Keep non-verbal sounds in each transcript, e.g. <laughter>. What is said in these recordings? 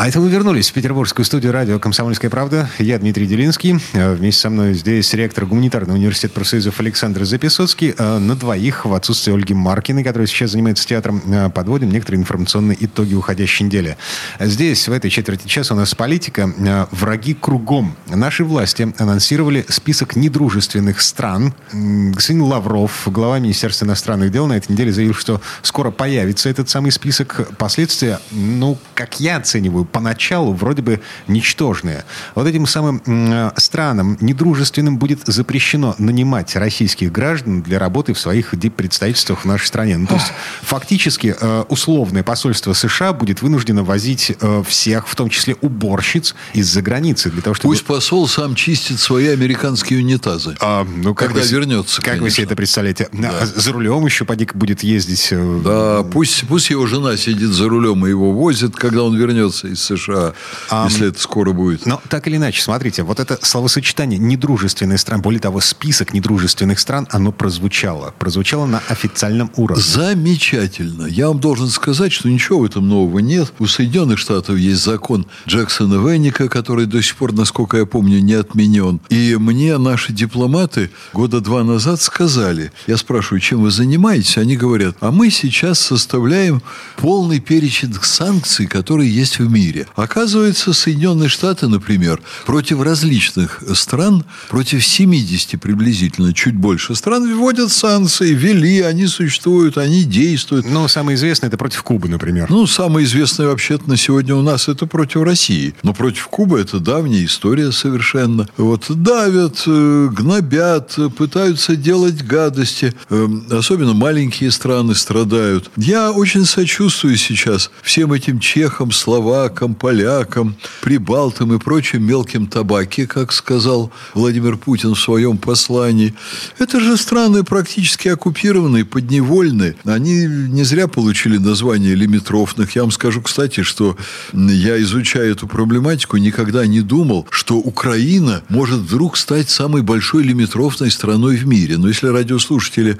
А это мы вернулись в петербургскую студию радио «Комсомольская правда». Я Дмитрий Делинский. Э, вместе со мной здесь ректор Гуманитарного университета профсоюзов Александр Записоцкий. Э, на двоих в отсутствие Ольги Маркиной, которая сейчас занимается театром, э, подводим некоторые информационные итоги уходящей недели. Здесь, в этой четверти часа, у нас политика. Враги кругом. Наши власти анонсировали список недружественных стран. Господин Лавров, глава Министерства иностранных дел, на этой неделе заявил, что скоро появится этот самый список. Последствия, ну, как я оцениваю, поначалу вроде бы ничтожные. Вот этим самым э, странам недружественным будет запрещено нанимать российских граждан для работы в своих представительствах в нашей стране. Ну, то есть фактически э, условное посольство США будет вынуждено возить э, всех, в том числе уборщиц, из-за границы. Для того, чтобы... Пусть посол сам чистит свои американские унитазы. А, ну, как когда вы, вернется, Как конечно. вы себе это представляете? Да. А за рулем еще поди будет ездить. Да, пусть, пусть его жена сидит за рулем и его возит, когда он вернется из США, а, если это скоро будет. Но так или иначе, смотрите, вот это словосочетание недружественные страны, более того, список недружественных стран, оно прозвучало. Прозвучало на официальном уровне. Замечательно. Я вам должен сказать, что ничего в этом нового нет. У Соединенных Штатов есть закон Джексона Венника, который до сих пор, насколько я помню, не отменен. И мне наши дипломаты года два назад сказали, я спрашиваю, чем вы занимаетесь? Они говорят, а мы сейчас составляем полный перечень санкций, которые есть в мире мире. Оказывается, Соединенные Штаты, например, против различных стран, против 70 приблизительно, чуть больше стран, вводят санкции, ввели, они существуют, они действуют. Ну, самое известное это против Кубы, например. Ну, самое известное вообще-то на сегодня у нас это против России. Но против Кубы это давняя история совершенно. Вот давят, э, гнобят, пытаются делать гадости. Эм, особенно маленькие страны страдают. Я очень сочувствую сейчас всем этим чехам, словакам, чехам, полякам, прибалтам и прочим мелким табаке, как сказал Владимир Путин в своем послании. Это же страны практически оккупированные, подневольные. Они не зря получили название лимитрофных. Я вам скажу, кстати, что я, изучая эту проблематику, никогда не думал, что Украина может вдруг стать самой большой лимитрофной страной в мире. Но если радиослушатели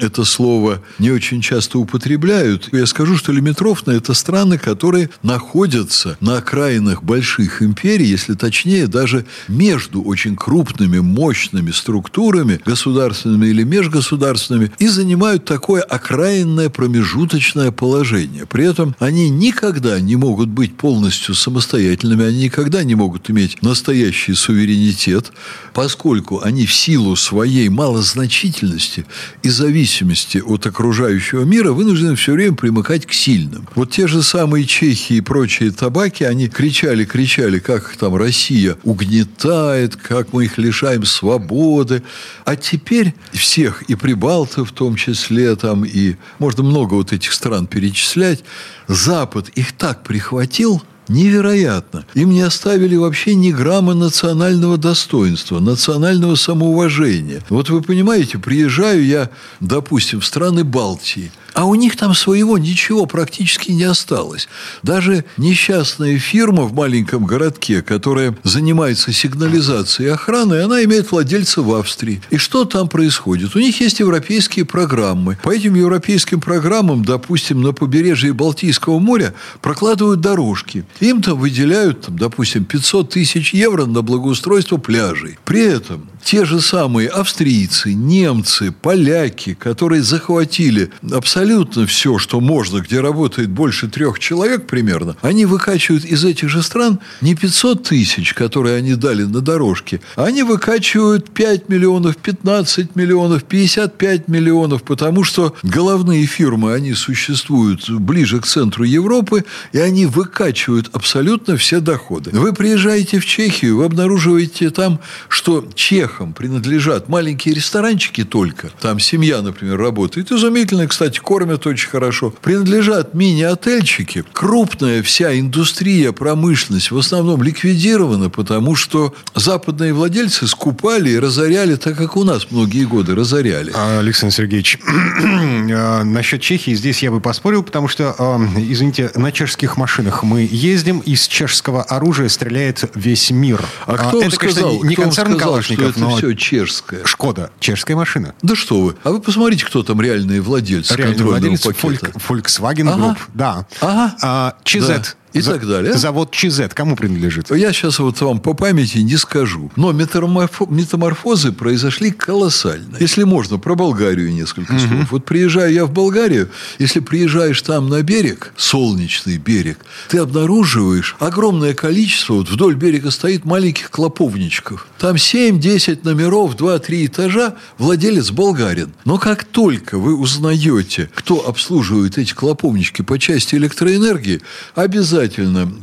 это слово не очень часто употребляют, я скажу, что лимитрофные – это страны, которые находятся находятся на окраинах больших империй, если точнее, даже между очень крупными, мощными структурами, государственными или межгосударственными, и занимают такое окраинное промежуточное положение. При этом они никогда не могут быть полностью самостоятельными, они никогда не могут иметь настоящий суверенитет, поскольку они в силу своей малозначительности и зависимости от окружающего мира вынуждены все время примыкать к сильным. Вот те же самые чехи и прочие табаки, они кричали, кричали, как там Россия угнетает, как мы их лишаем свободы. А теперь всех, и прибалтов в том числе, там, и можно много вот этих стран перечислять, Запад их так прихватил – Невероятно. Им не оставили вообще ни грамма национального достоинства, национального самоуважения. Вот вы понимаете, приезжаю я, допустим, в страны Балтии – а у них там своего ничего практически не осталось. Даже несчастная фирма в маленьком городке, которая занимается сигнализацией и охраной, она имеет владельца в Австрии. И что там происходит? У них есть европейские программы. По этим европейским программам, допустим, на побережье Балтийского моря прокладывают дорожки. Им там выделяют, там, допустим, 500 тысяч евро на благоустройство пляжей. При этом те же самые австрийцы, немцы, поляки, которые захватили абсолютно все, что можно, где работает больше трех человек примерно, они выкачивают из этих же стран не 500 тысяч, которые они дали на дорожке, а они выкачивают 5 миллионов, 15 миллионов, 55 миллионов, потому что головные фирмы, они существуют ближе к центру Европы, и они выкачивают абсолютно все доходы. Вы приезжаете в Чехию, вы обнаруживаете там, что чех чехам принадлежат маленькие ресторанчики только. Там семья, например, работает. Изумительная, кстати, кормят очень хорошо. Принадлежат мини-отельчики. Крупная вся индустрия, промышленность в основном ликвидирована, потому что западные владельцы скупали и разоряли, так как у нас многие годы разоряли. А, Александр Сергеевич, <clears throat> а, насчет Чехии здесь я бы поспорил, потому что, а, извините, на чешских машинах мы ездим, из чешского оружия стреляет весь мир. А кто это, сказал, конечно, не кто концерн сказал, Калашников, что это но... все чешское? Шкода, чешская машина. Да что вы. А вы посмотрите, кто там реальные владельцы контрольного владелец пакета. Volkswagen Ага. Group, да. Ага. А, ЧЗ. Да. И так далее. Завод ЧЗ кому принадлежит? Я сейчас вот вам по памяти не скажу. Но метаморфо- метаморфозы произошли колоссально. Если можно, про Болгарию несколько слов. Вот приезжаю я в Болгарию, если приезжаешь там на берег, солнечный берег, ты обнаруживаешь огромное количество, вот вдоль берега стоит маленьких клоповничков. Там 7-10 номеров, 2-3 этажа, владелец болгарин. Но как только вы узнаете, кто обслуживает эти клоповнички по части электроэнергии, обязательно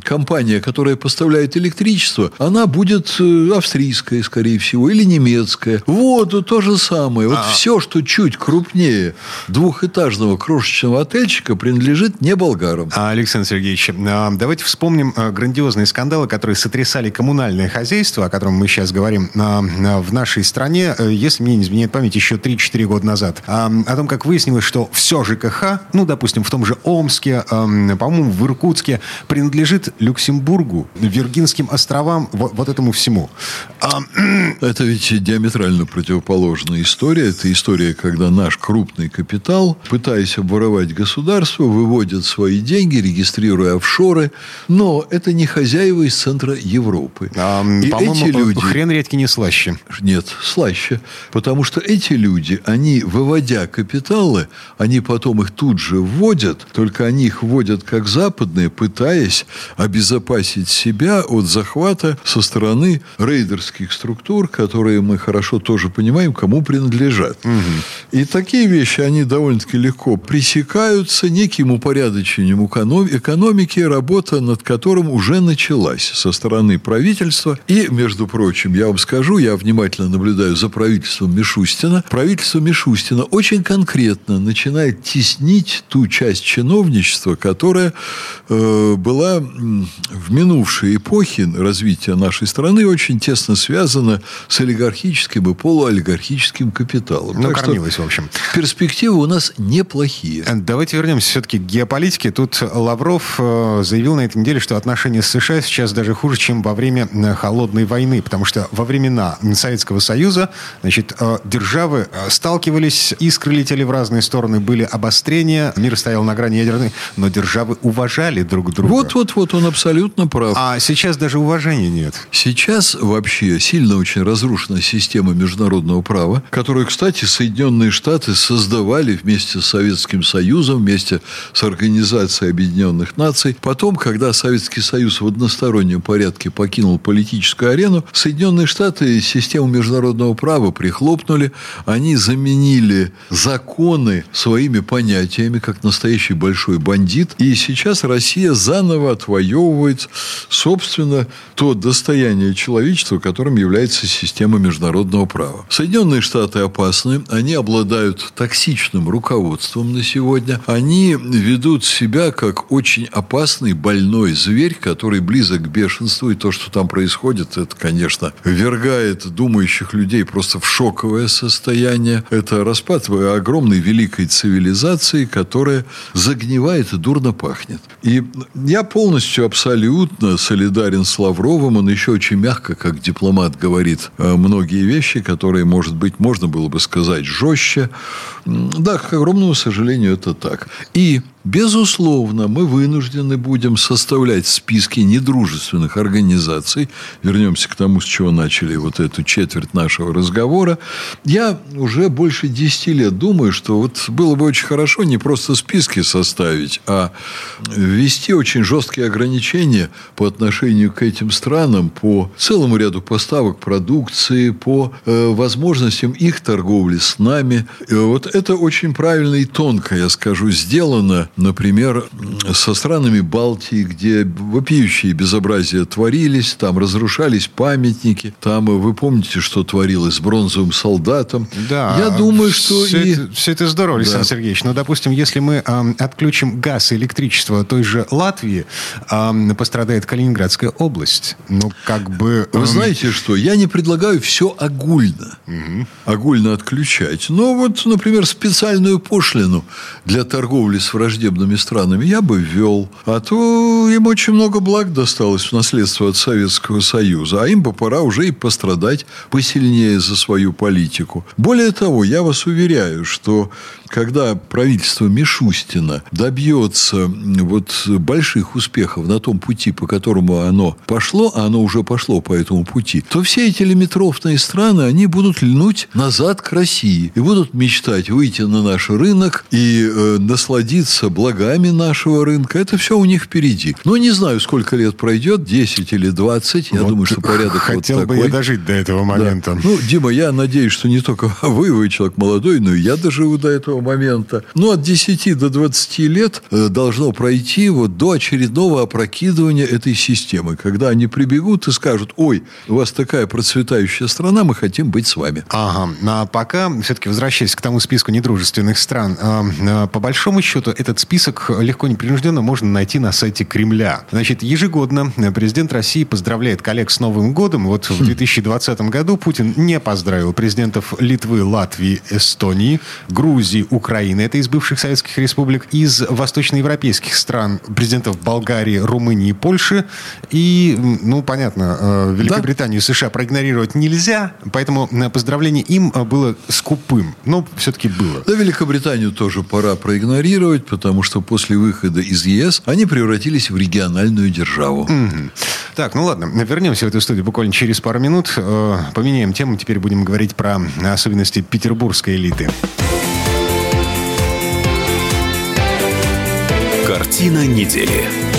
компания, которая поставляет электричество, она будет э, австрийская, скорее всего, или немецкая. Воду то же самое. Вот все, что чуть крупнее двухэтажного крошечного отельчика, принадлежит не болгарам. А, Александр Сергеевич, а, давайте вспомним а, грандиозные скандалы, которые сотрясали коммунальное хозяйство, о котором мы сейчас говорим, а, в нашей стране, э, если мне не изменяет память, еще 3-4 года назад. О том, как выяснилось, что все ЖКХ, ну, допустим, в том же Омске, по-моему, в Иркутске, принадлежит Люксембургу, Виргинским островам, вот, вот этому всему. А, <clears throat> Это ведь диаметрально противоположная история. Это история, когда наш крупный капитал, пытаясь обворовать государство, выводит свои деньги, регистрируя офшоры. Но это не хозяева из центра Европы. а, И эти люди... хрен редьки не слаще. Нет, слаще. Потому что эти люди, они, выводя капиталы, они потом их тут же вводят, только они их вводят как западные, пытаясь обезопасить себя от захвата со стороны рейдерских структур, которые мы хорошо тоже понимаем, кому принадлежат. И такие вещи, они довольно-таки легко пресекаются неким упорядочением эконом- экономики, работа над которым уже началась со стороны правительства. И, между прочим, я вам скажу, я внимательно наблюдаю за правительством Мишустина. Правительство Мишустина очень конкретно начинает теснить ту часть чиновничества, которая э, была в минувшей эпохе развития нашей страны очень тесно связана с олигархическим и полуолигархическим капиталом. Ну, Так что кормилась, в общем. перспективы у нас неплохие. Давайте вернемся все-таки к геополитике. Тут Лавров э, заявил на этой неделе, что отношения с США сейчас даже хуже, чем во время э, холодной войны, потому что во времена Советского Союза, значит, э, державы э, сталкивались, искры летели в разные стороны, были обострения, мир стоял на грани ядерной, но державы уважали друг друга. Вот-вот-вот, он абсолютно прав. А сейчас даже уважения нет. Сейчас вообще сильно очень разрушена система международного права, которую, кстати, Соединенные Штаты создавали вместе с Советским Союзом, вместе с Организацией Объединенных Наций. Потом, когда Советский Союз в одностороннем порядке покинул политическую арену, Соединенные Штаты систему международного права прихлопнули. Они заменили законы своими понятиями, как настоящий большой бандит. И сейчас Россия заново отвоевывает, собственно, то достояние человечества, которым является система международного права. Соединенные Штаты опасны, они обладают токсичным руководством на сегодня, они ведут себя как очень опасный больной зверь, который близок к бешенству, и то, что там происходит, это, конечно, ввергает думающих людей просто в шоковое состояние. Это распад огромной великой цивилизации, которая загнивает и дурно пахнет. И я полностью, абсолютно солидарен с Лавровым. Он еще очень мягко, как дипломат, говорит э, многие вещи, которые, может быть, можно было бы сказать жестче. Да, к огромному сожалению, это так. И Безусловно, мы вынуждены будем составлять списки недружественных организаций. Вернемся к тому, с чего начали вот эту четверть нашего разговора. Я уже больше 10 лет думаю, что вот было бы очень хорошо не просто списки составить, а ввести очень жесткие ограничения по отношению к этим странам по целому ряду поставок продукции, по э, возможностям их торговли с нами. Э, вот это очень правильно и тонко, я скажу, сделано например, со странами Балтии, где вопиющие безобразия творились, там разрушались памятники, там, вы помните, что творилось с бронзовым солдатом. Да. Я думаю, что все, и... это, все это здорово, Александр да. Сергеевич. Но, допустим, если мы э, отключим газ и электричество той же Латвии, э, пострадает Калининградская область. Ну, как бы... Э... Вы знаете что? Я не предлагаю все огульно. Угу. Огульно отключать. Но вот, например, специальную пошлину для торговли с враждебными странами я бы ввел. А то им очень много благ досталось в наследство от Советского Союза. А им бы пора уже и пострадать посильнее за свою политику. Более того, я вас уверяю, что когда правительство Мишустина добьется вот больших успехов на том пути, по которому оно пошло, а оно уже пошло по этому пути, то все эти лимитрофные страны, они будут льнуть назад к России и будут мечтать выйти на наш рынок и э, насладиться благами нашего рынка. Это все у них впереди. Но не знаю, сколько лет пройдет, 10 или 20. Я вот думаю, что порядок хотел вот бы такой. я дожить до этого момента. Да. Ну, Дима, я надеюсь, что не только <laughs> вы, вы человек молодой, но и я доживу до этого момента. Ну, от 10 до 20 лет э, должно пройти вот до очередного опрокидывания этой системы, когда они прибегут и скажут, ой, у вас такая процветающая страна, мы хотим быть с вами. Ага. А пока, все-таки возвращаясь к тому списку недружественных стран, э, э, по большому счету, этот список легко непринужденно можно найти на сайте Кремля. Значит, ежегодно президент России поздравляет коллег с Новым годом. Вот в 2020 году Путин не поздравил президентов Литвы, Латвии, Эстонии, Грузии, Украины, это из бывших советских республик, из восточноевропейских стран, президентов Болгарии, Румынии, Польши. И, ну, понятно, э, Великобританию, да? США проигнорировать нельзя, поэтому поздравление им было скупым. Но все-таки было. Да, Великобританию тоже пора проигнорировать, потому что после выхода из ЕС они превратились в региональную державу. Так, ну ладно, вернемся в эту студию буквально через пару минут. Э, поменяем тему, теперь будем говорить про особенности петербургской элиты. Картина недели.